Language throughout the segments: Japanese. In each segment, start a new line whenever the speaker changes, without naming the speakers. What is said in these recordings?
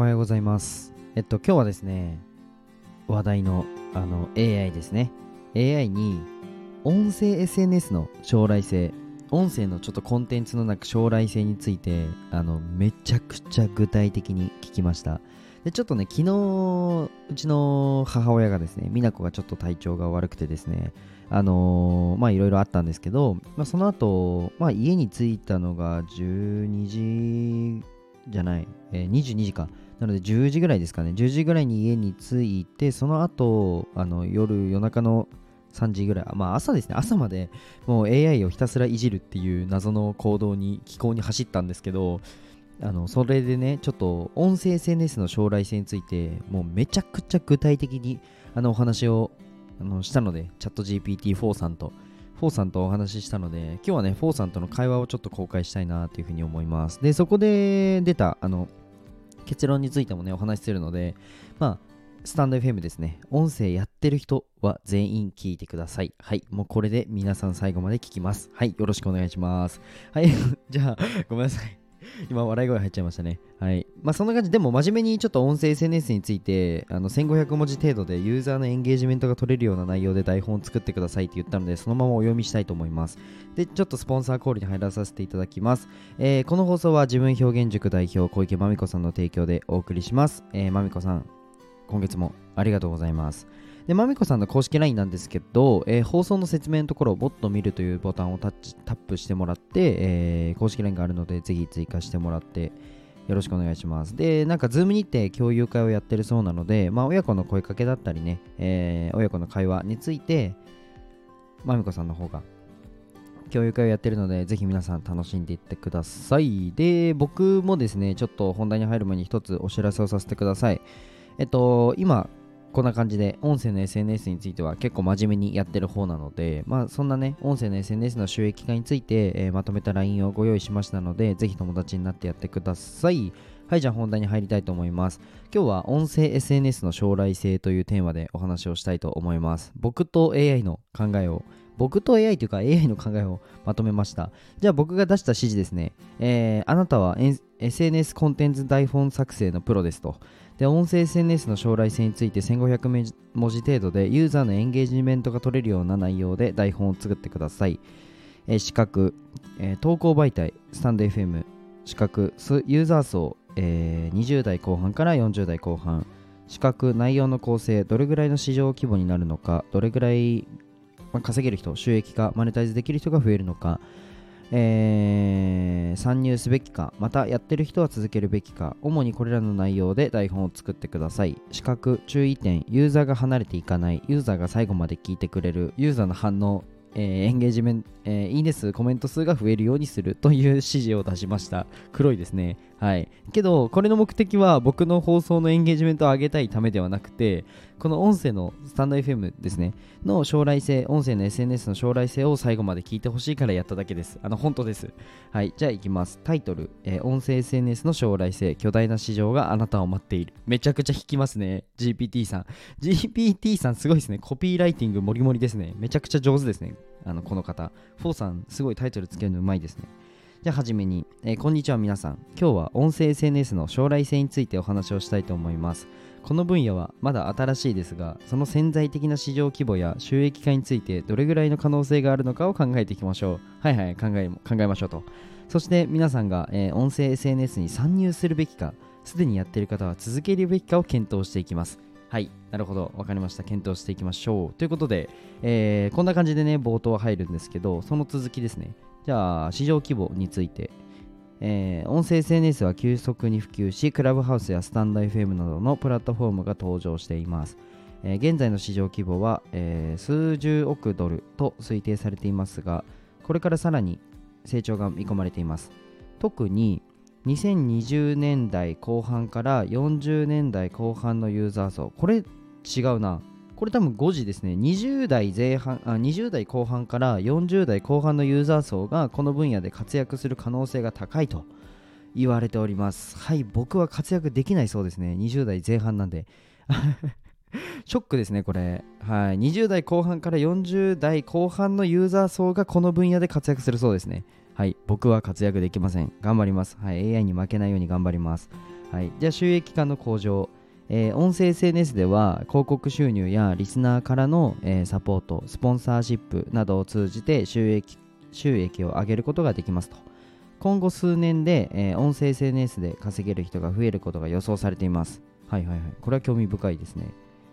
おはようございます。えっと、今日はですね、話題のあの AI ですね。AI に音声 SNS の将来性、音声のちょっとコンテンツの中将来性について、あの、めちゃくちゃ具体的に聞きました。で、ちょっとね、昨日、うちの母親がですね、美奈子がちょっと体調が悪くてですね、あのーまいろいろあったんですけど、まあ、その後、まあ家に着いたのが12時じゃない、えー22時か。なので10時ぐらいですかね。10時ぐらいに家に着いて、その後、あの夜、夜中の3時ぐらい、まあ朝ですね、朝までもう AI をひたすらいじるっていう謎の行動に、気候に走ったんですけど、あのそれでね、ちょっと音声 SNS の将来性について、もうめちゃくちゃ具体的にあのお話をあのしたので、チャット GPT4 さんと、4さんとお話ししたので、今日はね、4さんとの会話をちょっと公開したいなというふうに思います。で、そこで出た、あの、結論についてもね、お話しするので、まあ、スタンド FM ですね。音声やってる人は全員聞いてください。はい。もうこれで皆さん最後まで聞きます。はい。よろしくお願いします。はい。じゃあ、ごめんなさい。今、笑い声入っちゃいましたね。はい。まあ、そんな感じでも真面目にちょっと音声 SNS について、あの、1500文字程度でユーザーのエンゲージメントが取れるような内容で台本を作ってくださいって言ったので、そのままお読みしたいと思います。で、ちょっとスポンサーコールに入らさせていただきます。えーこの放送は自分表現塾代表小池まみこさんの提供でお送りします。えーまみこさん、今月もありがとうございます。で、まみこさんの公式 LINE なんですけど、えー放送の説明のところをもっと見るというボタンをタッチタップしてもらって、えー公式 LINE があるので、ぜひ追加してもらって、よろしくお願いします。で、なんか、ズームにて共有会をやってるそうなので、まあ、親子の声かけだったりね、えー親子の会話について、まみこさんの方が共有会をやってるので、ぜひ皆さん楽しんでいってください。で、僕もですね、ちょっと本題に入る前に一つお知らせをさせてください。えっと、今、こんな感じで、音声の SNS については結構真面目にやってる方なので、まあ、そんなね、音声の SNS の収益化について、えーまとめた LINE をご用意しましたので、ぜひ友達になってやってください。はい、じゃあ本題に入りたいと思います。今日は音声 SNS の将来性というテーマでお話をしたいと思います。僕と AI の考えを、僕と AI というか AI の考えをまとめました。じゃあ僕が出した指示ですね。えーあなたは SNS コンテンツ台本作成のプロですと。で、音声 SNS の将来性について1500文字程度でユーザーのエンゲージメントが取れるような内容で台本を作ってください。えー資格、えー投稿媒体、スタンド FM、資格、ユーザー層、えー20代後半から40代後半、資格、内容の構成、どれぐらいの市場規模になるのか、どれぐらい、稼げる人、収益化、マネタイズできる人が増えるのか、えー参入すべきか、またやってる人は続けるべきか、主にこれらの内容で台本を作ってください。資格、注意点、ユーザーが離れていかない、ユーザーが最後まで聞いてくれる、ユーザーの反応、えーエンゲージメント、えーいいね数、コメント数が増えるようにするという 指示を出しました。黒いですね。はい。けど、これの目的は僕の放送のエンゲージメントを上げたいためではなくて、この音声のスタンド FM ですね、の将来性、音声の SNS の将来性を最後まで聞いてほしいからやっただけです。あの、本当です。はい。じゃあ行きます。タイトル、えー音声 SNS の将来性、巨大な市場があなたを待っている。めちゃくちゃ引きますね。GPT さん。GPT さんすごいですね。コピーライティングもりもりですね。めちゃくちゃ上手ですね。あの、この方。フォーさん、すごいタイトルつけるのうまいですね。じゃあ、はじめに、えーこんにちは、皆さん。今日は音声 SNS の将来性についてお話をしたいと思います。この分野はまだ新しいですが、その潜在的な市場規模や収益化についてどれぐらいの可能性があるのかを考えていきましょう。はいはい、考え考えましょうと。そして皆さんが、えー音声 SNS に参入するべきか、すでにやっている方は続けるべきかを検討していきます。はい、なるほど、わかりました。検討していきましょう。ということで、えーこんな感じでね、冒頭は入るんですけど、その続きですね。じゃあ、市場規模について、えー音声 SNS は急速に普及し、クラブハウスやスタンド FM などのプラットフォームが登場しています。えー現在の市場規模は、えー数十億ドルと推定されていますが、これからさらに成長が見込まれています。特に2020年代後半から40年代後半のユーザー層、これ違うな。これ多分5時ですね。20代前半あ、20代後半から40代後半のユーザー層がこの分野で活躍する可能性が高いと言われております。はい、僕は活躍できないそうですね。20代前半なんで。ショックですね、これ。はい。20代後半から40代後半のユーザー層がこの分野で活躍するそうですね。はい。僕は活躍できません。頑張ります。はい。AI に負けないように頑張ります。はい、じゃあ収益化の向上、えー音声 SNS では広告収入やリスナーからの、えーサポートスポンサーシップなどを通じて収益収益を上げることができますと。今後数年で、えー音声 SNS で稼げる人が増えることが予想されています。はいはいはい。これは興味深いですね。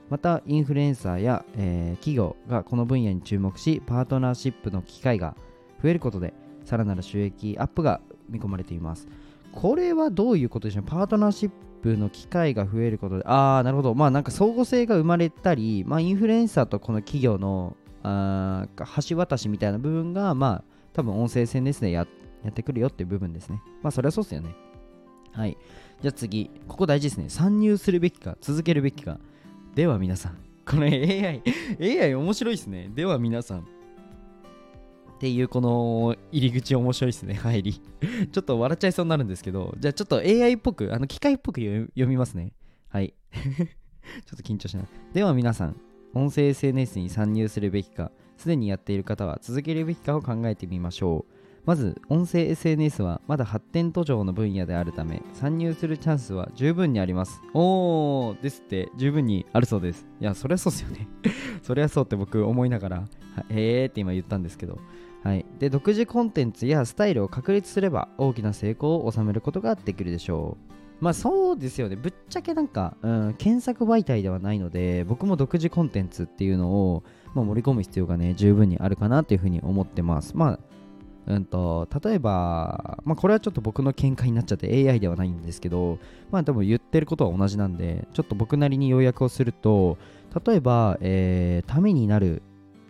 またインフルエンサーや、え企業がこの分野に注目しパートナーシップの機会が増えることでさらなる収益アップが見込まれています。これはどういうことでしょう？パートナーシップの機会が増えることでああなるほど。まあなんか相互性が生まれたり、まあ、インフルエンサーとこの企業のあー橋渡しみたいな部分がまあ多分音声 SNS でやってくるよっていう部分ですね。まあそれはそうですよね。はい。じゃあ次。ここ大事ですね。参入するべきか続けるべきか。では皆さん。この AI AI 面白いですね。では皆さん。っていうこの入り口面白いですね入り。ちょっと笑っちゃいそうになるんですけどじゃあちょっと AI っぽくあの機械っぽく読みますね。はい。ちょっと緊張しない。では皆さん音声 SNS に参入するべきかすでにやっている方は続けるべきかを考えてみましょう。まず音声 SNS はまだ発展途上の分野であるため参入するチャンスは十分にあります。おーですって。十分にあるそうです。いやそりゃそうっすよね。そりゃそうって僕思いながらはへーって今言ったんですけど。はい、で独自コンテンツやスタイルを確立すれば大きな成功を収めることができるでしょう。まあそうですよね。ぶっちゃけなんか、うん、検索媒体ではないので僕も独自コンテンツっていうのを、まあ、盛り込む必要がね十分にあるかなというふうに思ってます。まあうんと例えば、まあ、これはちょっと僕の見解になっちゃって AI ではないんですけど、まあ多分言ってることは同じなんで、ちょっと僕なりに要約をすると、例えば、えーためになる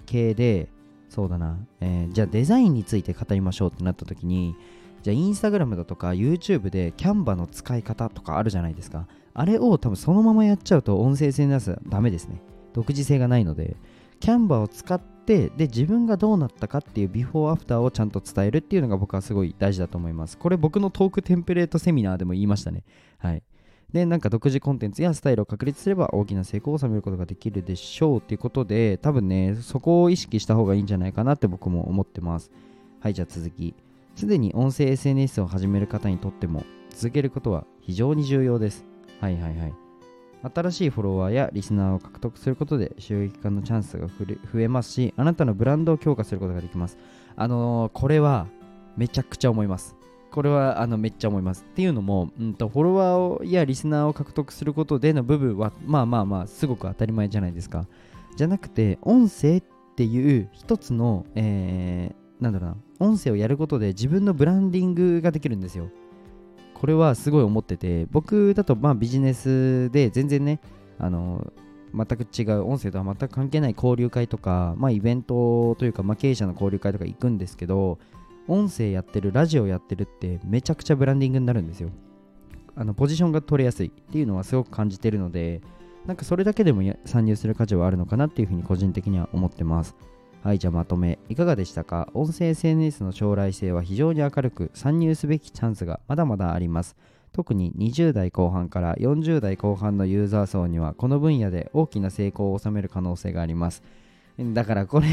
系で、そうだな、えーじゃあデザインについて語りましょうってなった時に、じゃあインスタグラムだとか YouTube でキャンバの使い方とかあるじゃないですか。あれを多分そのままやっちゃうと音声 SNS はダメですね。独自性がないので、キャンバを使って、で、自分がどうなったかっていうビフォーアフターをちゃんと伝えるっていうのが僕はすごい大事だと思います。これ僕のトークテンプレートセミナーでも言いましたね。はい。で、なんか独自コンテンツやスタイルを確立すれば大きな成功を収めることができるでしょうっていうことで、多分ね、そこを意識した方がいいんじゃないかなって僕も思ってます。はい、じゃあ続き。すでに音声 SNS を始める方にとっても、続けることは非常に重要です。はいはいはい。新しいフォロワーやリスナーを獲得することで収益化のチャンスが増えますし、あなたのブランドを強化することができます。あのーこれはめちゃくちゃ思います。これはあのめっちゃ思います。っていうのも、うん、とフォロワーやリスナーを獲得することでの部分は、まあまあまあ、すごく当たり前じゃないですか。じゃなくて、音声っていう一つの、えー、なんだろうな、音声をやることで自分のブランディングができるんですよ。これはすごい思ってて、僕だとまあビジネスで全然ね、あの全く違う、音声とは全く関係ない交流会とか、まあ、イベントというか、まあ、経営者の交流会とか行くんですけど、音声やってる、ラジオやってるってめちゃくちゃブランディングになるんですよ。あのポジションが取れやすいっていうのはすごく感じてるので、なんかそれだけでも参入する価値はあるのかなっていうふうに個人的には思ってます。はい、じゃあまとめ。いかがでしたか？音声 SNS の将来性は非常に明るく、参入すべきチャンスがまだまだあります。特に20代後半から40代後半のユーザー層にはこの分野で大きな成功を収める可能性があります。だからこれ、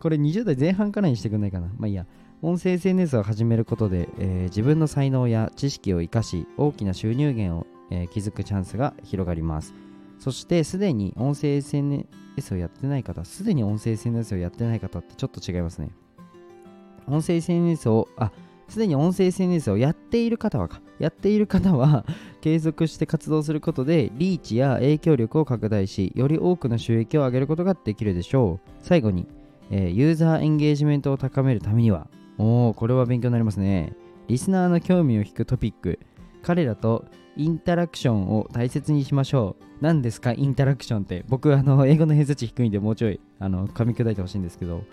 これ20代前半からにしてくんないかな。まあいいや。音声 SNS を始めることで、えー自分の才能や知識を生かし大きな収入源を、えー築くチャンスが広がります。そしてすでに音声 SNS をやってない方、すでに音声 SNS をやってない方ってちょっと違いますね。音声 SNS を、あ、すでに音声 SNS をやっている方はか、やっている方は 継続して活動することでリーチや影響力を拡大し、より多くの収益を上げることができるでしょう。最後に、えーユーザーエンゲージメントを高めるためには、おー、これは勉強になりますね。リスナーの興味を引くトピック、彼らとインタラクションを大切にしましょう。何ですか、インタラクションって？僕、あの、英語の偏差値低いんで、もうちょい、あの、噛み砕いてほしいんですけど、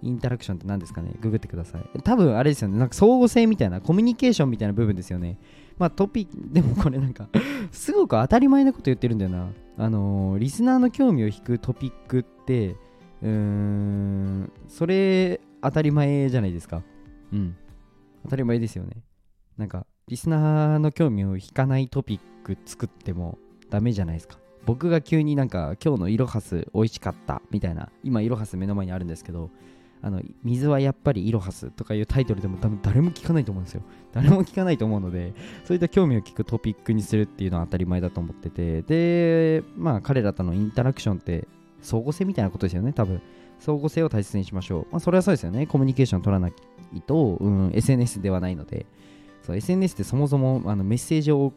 インタラクションって何ですかね？ググってください。多分、あれですよね。なんか、相互性みたいな、コミュニケーションみたいな部分ですよね。まあ、トピック、でもこれなんか、すごく当たり前なこと言ってるんだよな。あのーリスナーの興味を引くトピックって、うーん、それ、当たり前じゃないですか。うん。当たり前ですよね。なんか、リスナーの興味を引かないトピック作ってもダメじゃないですか。僕が急になんか、今日のイロハス美味しかったみたいな、今イロハス目の前にあるんですけど、あの水はやっぱりイロハスとかいうタイトルでも多分誰も聞かないと思うんですよ。誰も聞かないと思うので、そういった興味を聞くトピックにするっていうのは当たり前だと思ってて、で、まあ彼らとのインタラクションって相互性みたいなことですよね、多分。相互性を大切にしましょう。まあそれはそうですよね。コミュニケーション取らないと、うん、SNS ではないので、SNS ってそもそもあのメッセージを、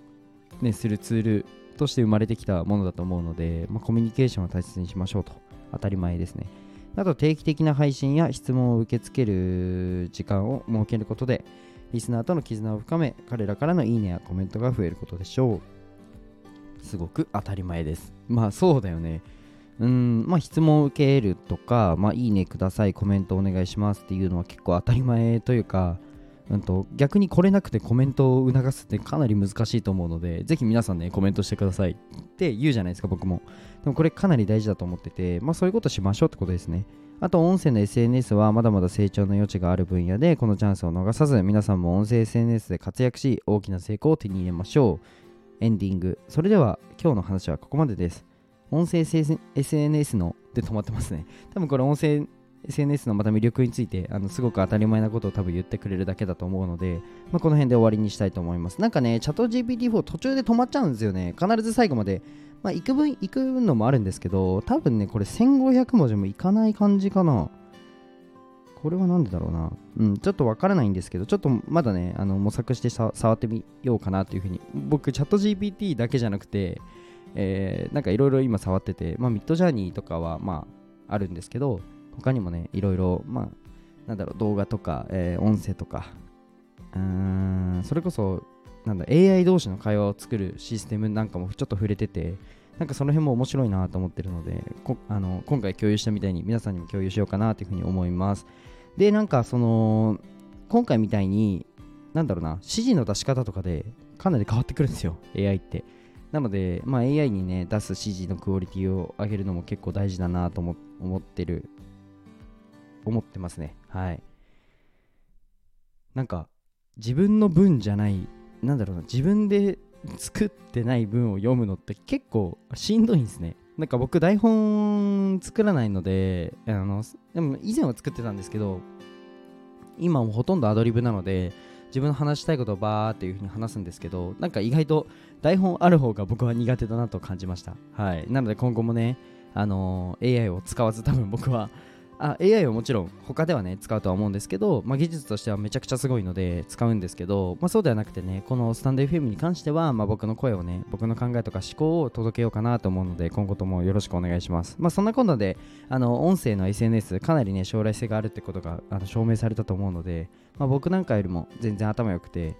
ね、するツールとして生まれてきたものだと思うので、まあ、コミュニケーションを大切にしましょうと。当たり前ですね。あと定期的な配信や質問を受け付ける時間を設けることで、リスナーとの絆を深め、彼らからのいいねやコメントが増えることでしょう。すごく当たり前です。まあそうだよね。うん、まあ質問を受けるとか、まあいいねください、コメントお願いしますっていうのは結構当たり前というか、うんと、逆に来れなくてコメントを促すってかなり難しいと思うので、ぜひ皆さんね、コメントしてくださいって言うじゃないですか、僕も。でもこれかなり大事だと思ってて、まあそういうことしましょうってことですね。あと、音声の SNS はまだまだ成長の余地がある分野で、このチャンスを逃さず、皆さんも音声 SNS で活躍し、大きな成功を手に入れましょう。エンディング。それでは、今日の話はここまでです。音声 SNS ので止まってますね。多分これ音声 SNS のまた魅力についてあのすごく当たり前なことを多分言ってくれるだけだと思うので、まあ、この辺で終わりにしたいと思います。なんかね、チャット GPT4 途中で止まっちゃうんですよね。必ず最後まで。まあ、行く分、行くのもあるんですけど、多分ね、これ1500文字もいかない感じかな。これは何でだろうな。うん、ちょっとわからないんですけど、ちょっとまだね、あの模索して触ってみようかなというふうに。僕、チャット GPT だけじゃなくて、えー、なんかいろいろ今触ってて、まあ、ミッドジャーニーとかは、まあ、あるんですけど、他にもね、いろいろ、まあ、なんだろう、動画とか、えー、音声とか、うーん、それこそ、なんだ、AI 同士の会話を作るシステムなんかもちょっと触れてて、なんかその辺も面白いなと思ってるので、あの今回共有したみたいに皆さんにも共有しようかなというふうに思います。で、なんかその、今回みたいに、なんだろうな、指示の出し方とかでかなり変わってくるんですよ、AI って。なので、まあ、AI にね、出す指示のクオリティを上げるのも結構大事だなと思ってる。思ってますね。はい。なんか自分の文じゃないなんだろうな自分で作ってない文を読むのって結構しんどいんですね。なんか僕台本作らないのであのでも以前は作ってたんですけど今もほとんどアドリブなので自分の話したいことをバーっていう風に話すんですけどなんか意外と台本ある方が僕は苦手だなと感じました。はい。なので今後もねあのー、AI を使わず多分僕はあ AI はもちろん他ではね使うとは思うんですけど、まあ、技術としてはめちゃくちゃすごいので使うんですけど、まあ、そうではなくてねこのスタンド FM に関しては、まあ、僕の声をね僕の考えとか思考を届けようかなと思うので今後ともよろしくお願いします。まあそんなことであの音声の SNS かなりね将来性があるってことがあの証明されたと思うので、まあ、僕なんかよりも全然頭良くて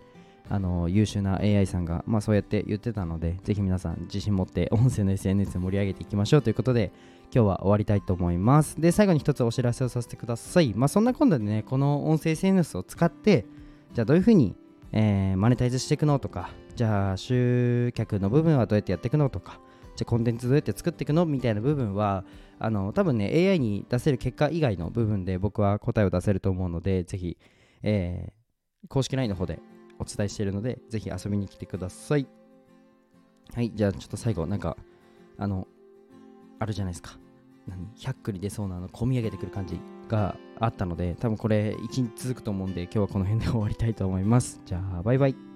あの優秀な AI さんが、まあ、そうやって言ってたのでぜひ皆さん自信持って音声の SNS 盛り上げていきましょうということで今日は終わりたいと思います。で、最後に一つお知らせをさせてください。まあ、そんな今度でね、この音声 SNS を使って、じゃあどういうふうに、えー、マネタイズしていくのとか、じゃあ集客の部分はどうやってやっていくのとか、じゃあコンテンツどうやって作っていくのみたいな部分は、あの、多分ね、AI に出せる結果以外の部分で僕は答えを出せると思うので、ぜひ、えー、公式 LINE の方でお伝えしているので、ぜひ遊びに来てください。はい、じゃあちょっと最後、なんか、あの、あるじゃないですか。何？100句に出そうなあの込み上げてくる感じがあったので多分これ1日続くと思うんで今日はこの辺で終わりたいと思いますじゃあバイバイ